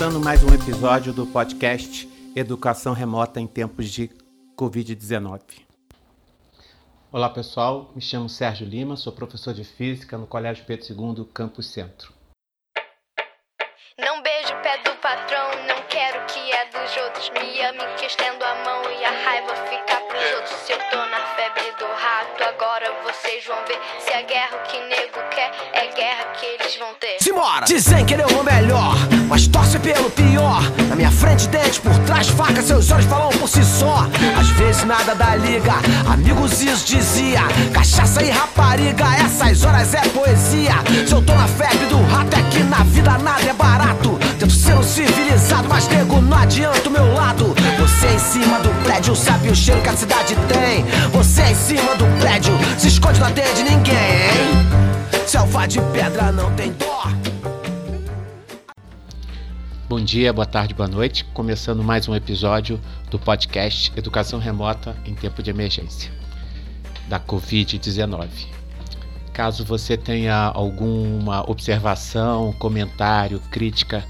Começando mais um episódio do podcast Educação Remota em Tempos de Covid-19. Olá pessoal, me chamo Sérgio Lima, sou professor de Física no Colégio Pedro II, Campus Centro. Não beijo o pé do patrão, não quero que é dos outros. Me ame que estendo a mão e a raiva fica Se eu tô na febre do rato, agora vocês vão ver. Se a guerra que nego quer, é guerra que eles vão ter. Simbora! Dizem que ele é o melhor, mas torce pelo pior. Na minha frente, dente, por trás, faca, seus olhos falam por si só. Às vezes nada da liga, amigos isso dizia. Cachaça e rapariga, essas horas é poesia. Se eu tô na febre do rato, é que na vida nada é barato. Tento ser um civilizado, mas nego, não adianta o meu lado. Você em cima do prédio, sabe o cheiro que a cidade tem. Você em cima do prédio, se esconde, não atende ninguém. Selva de pedra não tem dó. Bom dia, boa tarde, boa noite. Começando mais um episódio do podcast Educação Remota em Tempo de Emergência da Covid-19. Caso você tenha alguma observação, comentário, crítica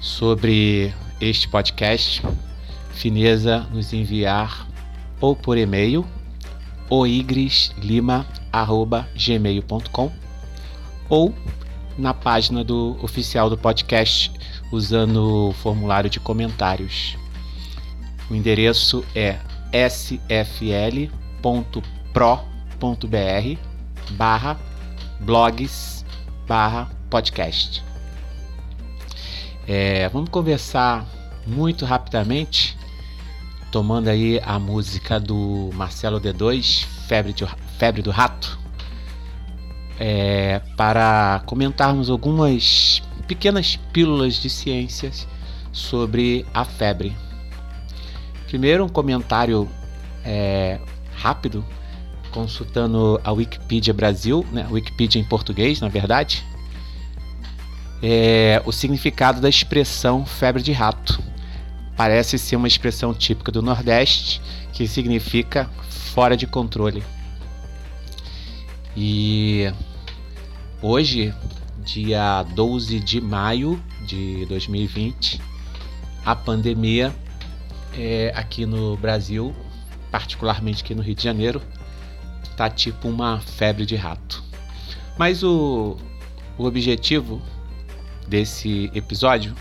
sobre este podcast, fineza nos enviar ou por e-mail oigreslima@gmail.com ou na página do oficial do podcast usando o formulário de comentários. O endereço é sfl.pro.br barra blogs barra podcast. É, vamos conversar muito rapidamente, tomando aí a música do Marcelo D2, Febre, de, Febre do Rato, é, para comentarmos algumas pequenas pílulas de ciências sobre a febre. Primeiro, um comentário é, rápido, consultando a Wikipedia Brasil, né, Wikipedia em português, na verdade, é, o significado da expressão febre de rato. Parece ser uma expressão típica do Nordeste que significa fora de controle. E hoje, dia 12 de maio de 2020, a pandemia é, aqui no Brasil, particularmente aqui no Rio de Janeiro, tá tipo uma febre de rato. Mas o, o objetivo desse episódio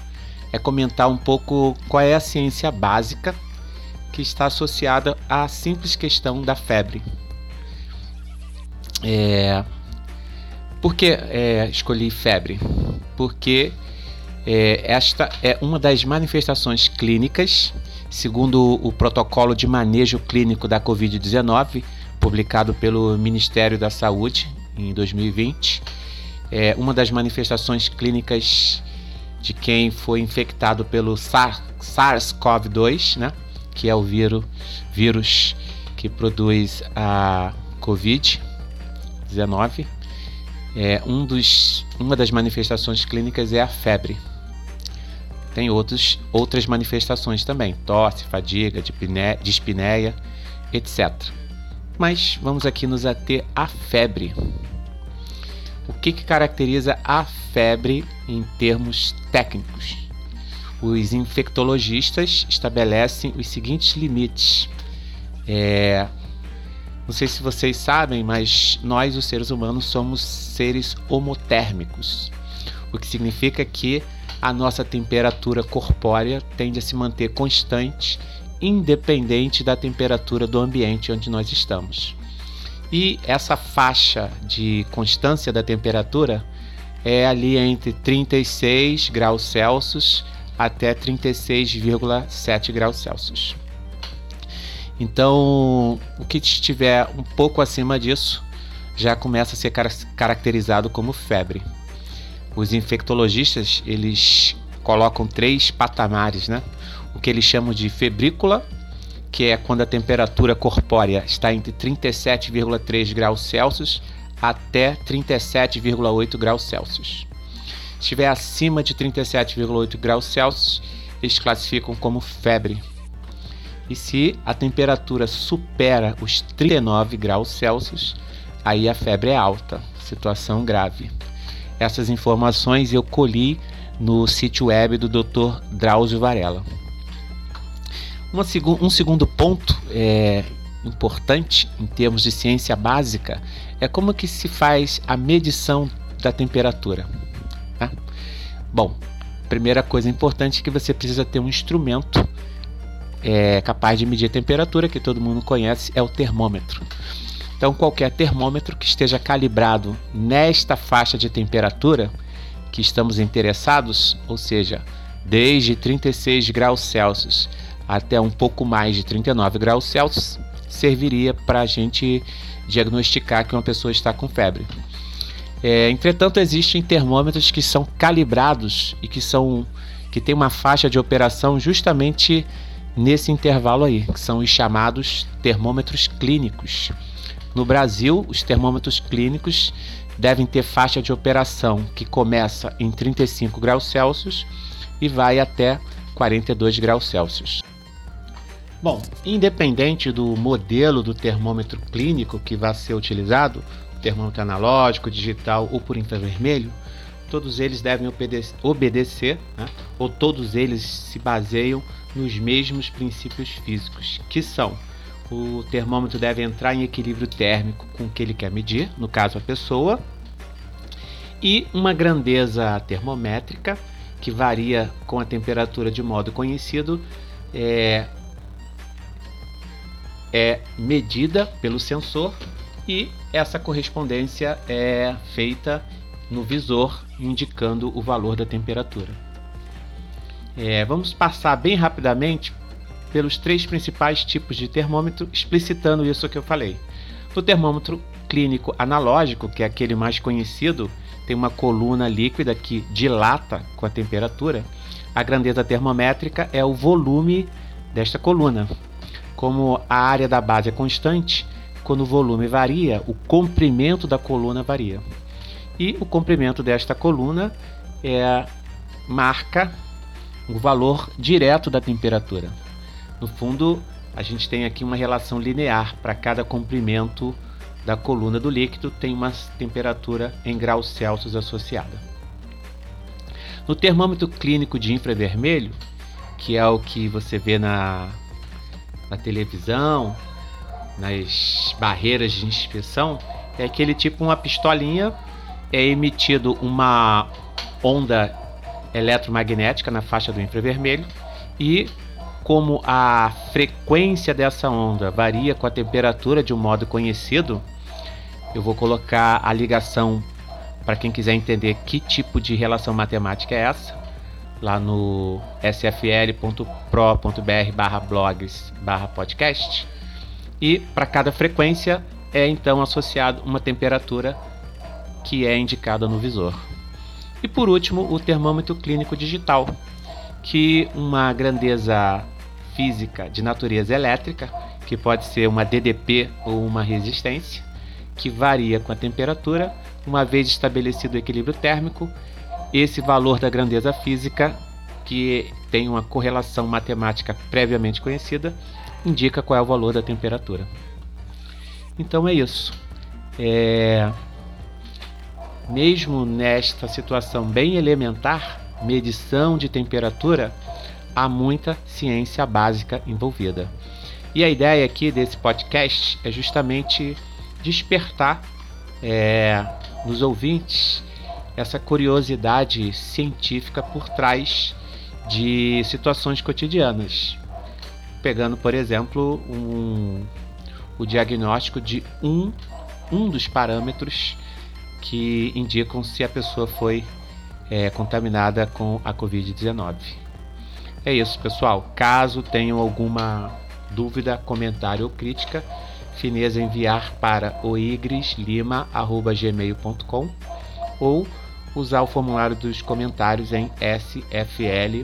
é comentar um pouco qual é a ciência básica que está associada à simples questão da febre. É, por que é, escolhi febre? Porque é, esta é uma das manifestações clínicas, segundo o protocolo de manejo clínico da Covid-19, publicado pelo Ministério da Saúde em 2020. É uma das manifestações clínicas de quem foi infectado pelo SARS-CoV-2, né? que é o vírus, vírus que produz a Covid-19. É, um dos, uma das manifestações clínicas é a febre. Tem outros, outras manifestações também, tosse, fadiga, dispneia, etc. Mas vamos aqui nos ater à febre. O que, que caracteriza a febre em termos técnicos? Os infectologistas estabelecem os seguintes limites. É, não sei se vocês sabem, mas nós, os seres humanos, somos seres homotérmicos, o que significa que a nossa temperatura corpórea tende a se manter constante, independente da temperatura do ambiente onde nós estamos. E essa faixa de constância da temperatura é ali entre 36 graus Celsius até 36,7 graus Celsius. Então, o que estiver um pouco acima disso já começa a ser caracterizado como febre. Os infectologistas eles colocam três patamares, né? O que eles chamam de febrícula, que é quando a temperatura corpórea está entre 37,3 graus Celsius até 37,8 graus Celsius. Se estiver acima de 37,8 graus Celsius, eles classificam como febre. E se a temperatura supera os 39 graus Celsius, aí a febre é alta, situação grave. Essas informações eu colhi no sítio web do Dr. Drauzio Varela. Seg um segundo ponto é, importante em termos de ciência básica é como que se faz a medição da temperatura. Tá? Bom, primeira coisa importante é que você precisa ter um instrumento é, capaz de medir a temperatura, que todo mundo conhece, é o termômetro. Então, qualquer termômetro que esteja calibrado nesta faixa de temperatura que estamos interessados, ou seja, desde 36 graus Celsius até um pouco mais de 39 graus Celsius, serviria para a gente diagnosticar que uma pessoa está com febre. É, entretanto, existem termômetros que são calibrados e que são que tem uma faixa de operação justamente nesse intervalo aí, que são os chamados termômetros clínicos. No Brasil, os termômetros clínicos devem ter faixa de operação que começa em 35 graus Celsius e vai até 42 graus Celsius. Bom, independente do modelo do termômetro clínico que vai ser utilizado, termômetro analógico, digital ou por infravermelho, todos eles devem obedecer, né? ou todos eles se baseiam nos mesmos princípios físicos, que são o termômetro deve entrar em equilíbrio térmico com o que ele quer medir, no caso a pessoa, e uma grandeza termométrica que varia com a temperatura de modo conhecido é, é medida pelo sensor e essa correspondência é feita no visor indicando o valor da temperatura. É, vamos passar bem rapidamente pelos três principais tipos de termômetro, explicitando isso que eu falei. No termômetro clínico analógico, que é aquele mais conhecido, tem uma coluna líquida que dilata com a temperatura. A grandeza termométrica é o volume desta coluna. Como a área da base é constante, quando o volume varia, o comprimento da coluna varia. E o comprimento desta coluna é marca o valor direto da temperatura. No fundo, a gente tem aqui uma relação linear para cada comprimento da coluna do líquido tem uma temperatura em graus Celsius associada. No termômetro clínico de infravermelho, que é o que você vê na, na televisão, nas barreiras de inspeção, é aquele tipo uma pistolinha, é emitido uma onda eletromagnética na faixa do infravermelho e como a frequência dessa onda varia com a temperatura de um modo conhecido, eu vou colocar a ligação para quem quiser entender que tipo de relação matemática é essa, lá no sfl.pro.br/blogs/podcast. E para cada frequência é então associado uma temperatura que é indicada no visor. E por último, o termômetro clínico digital, que uma grandeza física de natureza elétrica, que pode ser uma DDP ou uma resistência, que varia com a temperatura, uma vez estabelecido o equilíbrio térmico, esse valor da grandeza física, que tem uma correlação matemática previamente conhecida, indica qual é o valor da temperatura. Então é isso. É... Mesmo nesta situação bem elementar, medição de temperatura, há muita ciência básica envolvida. E a ideia aqui desse podcast é justamente despertar é, nos ouvintes essa curiosidade científica por trás de situações cotidianas. Pegando, por exemplo, um, o diagnóstico de um, um dos parâmetros que indicam se a pessoa foi é, contaminada com a Covid-19. É isso, pessoal. Caso tenham alguma dúvida, comentário ou crítica, fineza enviar para oigreslima@gmail.com ou usar o formulário dos comentários em sfl.pro.br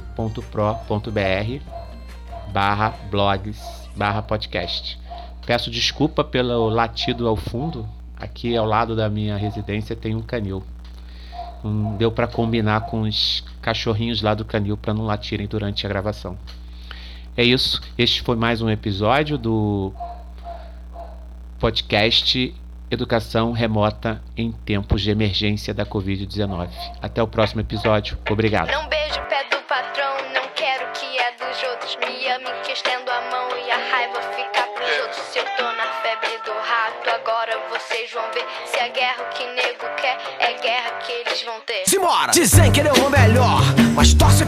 barra blogs barra podcast. Peço desculpa pelo latido ao fundo. Aqui ao lado da minha residência tem um canil. Deu para combinar com os cachorrinhos lá do canil para não latirem durante a gravação. É isso. Este foi mais um episódio do podcast educação remota em tempos de emergência da Covid-19. Até o próximo episódio. Obrigado. Não beijo o pé do patrão, não quero que é dos outros. Me ame que estendo a mão e a raiva fica pros outros. Se eu tô na febre do rato, agora vocês vão ver. Se a guerra que nego quer, é guerra que eles vão ter. Simbora! Dizem que ele é o melhor,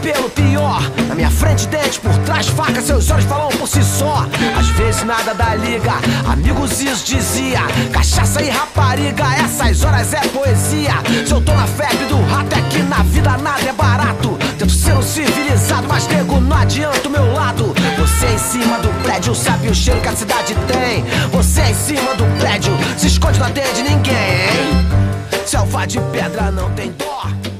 pelo pior. Na minha frente, dente, por trás, faca, seus olhos falam por si só. Às vezes nada dá liga, amigos isso dizia. Cachaça e rapariga, essas horas é poesia. Se eu tô na febre do rato, é que na vida nada é barato. Tento ser um civilizado, mas nego, não adianta o meu lado. Você é em cima do prédio, sabe o cheiro que a cidade tem. Você é em cima do prédio, se esconde, não atende ninguém. Selva de pedra não tem dó.